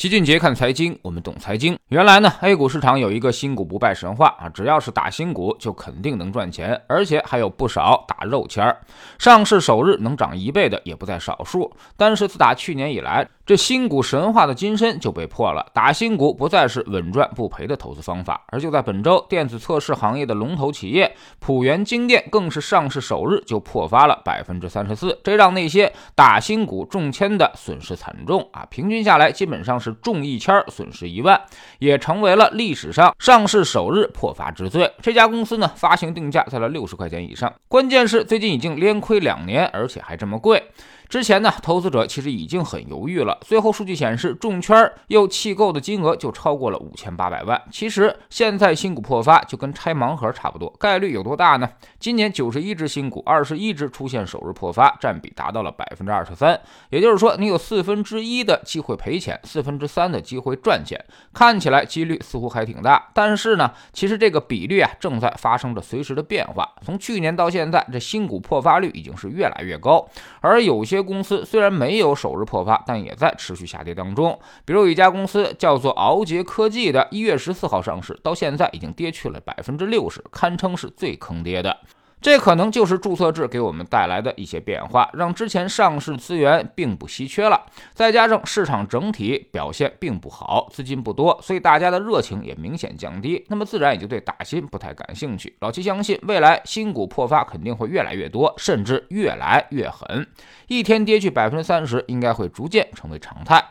齐俊杰看财经，我们懂财经。原来呢，A 股市场有一个新股不败神话啊，只要是打新股，就肯定能赚钱，而且还有不少打肉签儿。上市首日能涨一倍的也不在少数。但是自打去年以来，这新股神话的金身就被破了。打新股不再是稳赚不赔的投资方法。而就在本周，电子测试行业的龙头企业浦原精电更是上市首日就破发了百分之三十四，这让那些打新股中签的损失惨重啊！平均下来，基本上是。中一千损失一万，也成为了历史上上市首日破发之最。这家公司呢，发行定价在了六十块钱以上，关键是最近已经连亏两年，而且还这么贵。之前呢，投资者其实已经很犹豫了。最后数据显示，中圈又弃购的金额就超过了五千八百万。其实现在新股破发就跟拆盲盒差不多，概率有多大呢？今年九十一只新股，二十一只出现首日破发，占比达到了百分之二十三。也就是说，你有四分之一的机会赔钱，四分之三的机会赚钱。看起来几率似乎还挺大，但是呢，其实这个比率啊正在发生着随时的变化。从去年到现在，这新股破发率已经是越来越高，而有些。公司虽然没有首日破发，但也在持续下跌当中。比如有一家公司叫做鳌杰科技的，一月十四号上市，到现在已经跌去了百分之六十，堪称是最坑爹的。这可能就是注册制给我们带来的一些变化，让之前上市资源并不稀缺了。再加上市场整体表现并不好，资金不多，所以大家的热情也明显降低，那么自然也就对打新不太感兴趣。老七相信，未来新股破发肯定会越来越多，甚至越来越狠，一天跌去百分之三十，应该会逐渐成为常态。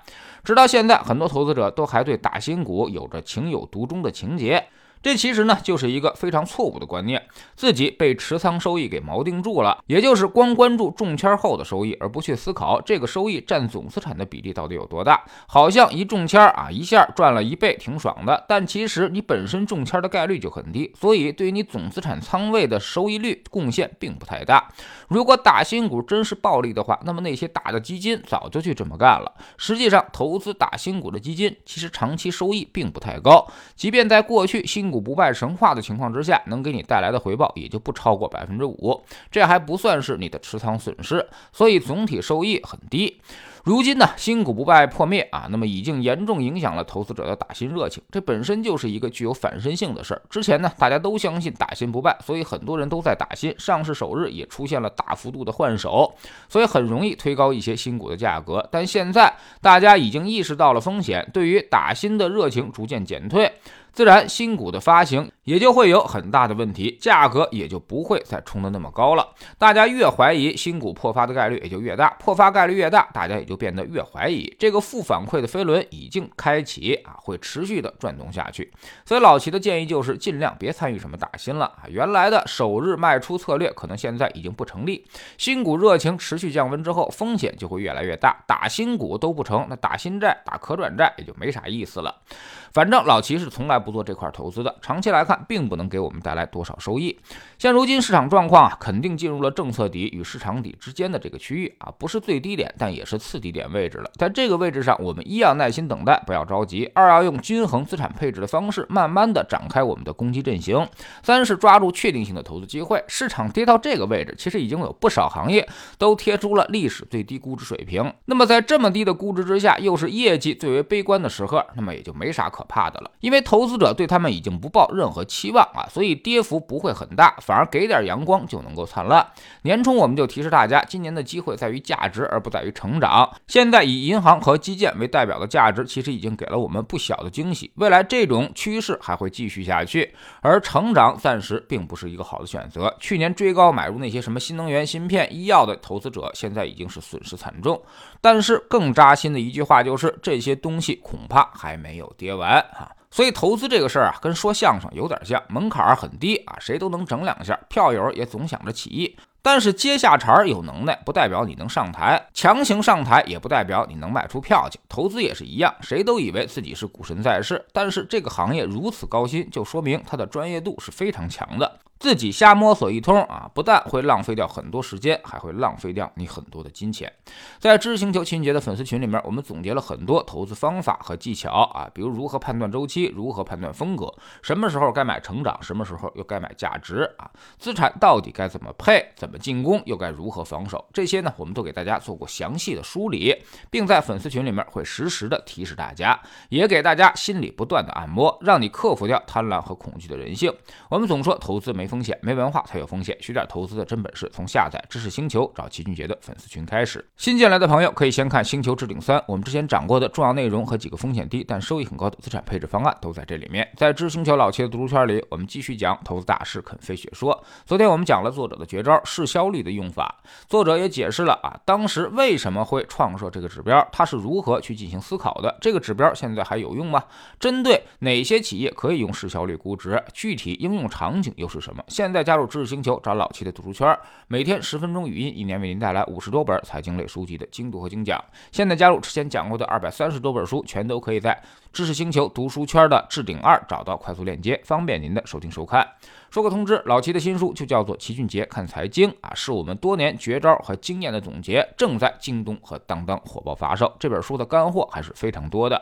直到现在，很多投资者都还对打新股有着情有独钟的情节。这其实呢，就是一个非常错误的观念，自己被持仓收益给锚定住了，也就是光关注中签后的收益，而不去思考这个收益占总资产的比例到底有多大。好像一中签啊，一下赚了一倍，挺爽的。但其实你本身中签的概率就很低，所以对于你总资产仓位的收益率贡献并不太大。如果打新股真是暴利的话，那么那些大的基金早就去这么干了。实际上，投资打新股的基金其实长期收益并不太高，即便在过去新股不败神话的情况之下，能给你带来的回报也就不超过百分之五，这还不算是你的持仓损失，所以总体收益很低。如今呢，新股不败破灭啊，那么已经严重影响了投资者的打新热情，这本身就是一个具有反身性的事儿。之前呢，大家都相信打新不败，所以很多人都在打新，上市首日也出现了大幅度的换手，所以很容易推高一些新股的价格。但现在大家已经意识到了风险，对于打新的热情逐渐减退。自然新股的发行也就会有很大的问题，价格也就不会再冲得那么高了。大家越怀疑新股破发的概率也就越大，破发概率越大，大家也就变得越怀疑。这个负反馈的飞轮已经开启啊，会持续的转动下去。所以老齐的建议就是尽量别参与什么打新了啊，原来的首日卖出策略可能现在已经不成立。新股热情持续降温之后，风险就会越来越大，打新股都不成，那打新债、打可转债也就没啥意思了。反正老齐是从来不做这块投资的，长期来看并不能给我们带来多少收益。现如今市场状况啊，肯定进入了政策底与市场底之间的这个区域啊，不是最低点，但也是次低点位置了。在这个位置上，我们一要耐心等待，不要着急；二要用均衡资产配置的方式，慢慢的展开我们的攻击阵型；三是抓住确定性的投资机会。市场跌到这个位置，其实已经有不少行业都贴出了历史最低估值水平。那么在这么低的估值之下，又是业绩最为悲观的时刻，那么也就没啥可。怕的了，因为投资者对他们已经不抱任何期望啊，所以跌幅不会很大，反而给点阳光就能够灿烂。年初我们就提示大家，今年的机会在于价值而不在于成长。现在以银行和基建为代表的价值，其实已经给了我们不小的惊喜。未来这种趋势还会继续下去，而成长暂时并不是一个好的选择。去年追高买入那些什么新能源、芯片、医药的投资者，现在已经是损失惨重。但是更扎心的一句话就是，这些东西恐怕还没有跌完。啊，所以投资这个事儿啊，跟说相声有点像，门槛很低啊，谁都能整两下，票友也总想着起义。但是接下茬儿有能耐，不代表你能上台；强行上台，也不代表你能卖出票去。投资也是一样，谁都以为自己是股神在世，但是这个行业如此高薪，就说明他的专业度是非常强的。自己瞎摸索一通啊，不但会浪费掉很多时间，还会浪费掉你很多的金钱。在知识星球秦杰的粉丝群里面，我们总结了很多投资方法和技巧啊，比如如何判断周期，如何判断风格，什么时候该买成长，什么时候又该买价值啊，资产到底该怎么配，怎么进攻，又该如何防守，这些呢，我们都给大家做过详细的梳理，并在粉丝群里面会实时的提示大家，也给大家心里不断的按摩，让你克服掉贪婪和恐惧的人性。我们总说投资没。风险没文化才有风险，学点投资的真本事，从下载知识星球找齐俊杰的粉丝群开始。新进来的朋友可以先看《星球置顶三》，我们之前讲过的重要内容和几个风险低但收益很高的资产配置方案都在这里面。在知识星球老七的读书圈里，我们继续讲投资大师肯飞雪说。昨天我们讲了作者的绝招市销率的用法，作者也解释了啊，当时为什么会创设这个指标，他是如何去进行思考的。这个指标现在还有用吗？针对哪些企业可以用市销率估值？具体应用场景又是什么？现在加入知识星球，找老七的读书圈，每天十分钟语音，一年为您带来五十多本财经类书籍的精读和精讲。现在加入之前讲过的二百三十多本书，全都可以在知识星球读书圈的置顶二找到快速链接，方便您的收听收看。说个通知，老齐的新书就叫做《齐俊杰看财经》啊，是我们多年绝招和经验的总结，正在京东和当当火爆发售。这本书的干货还是非常多的。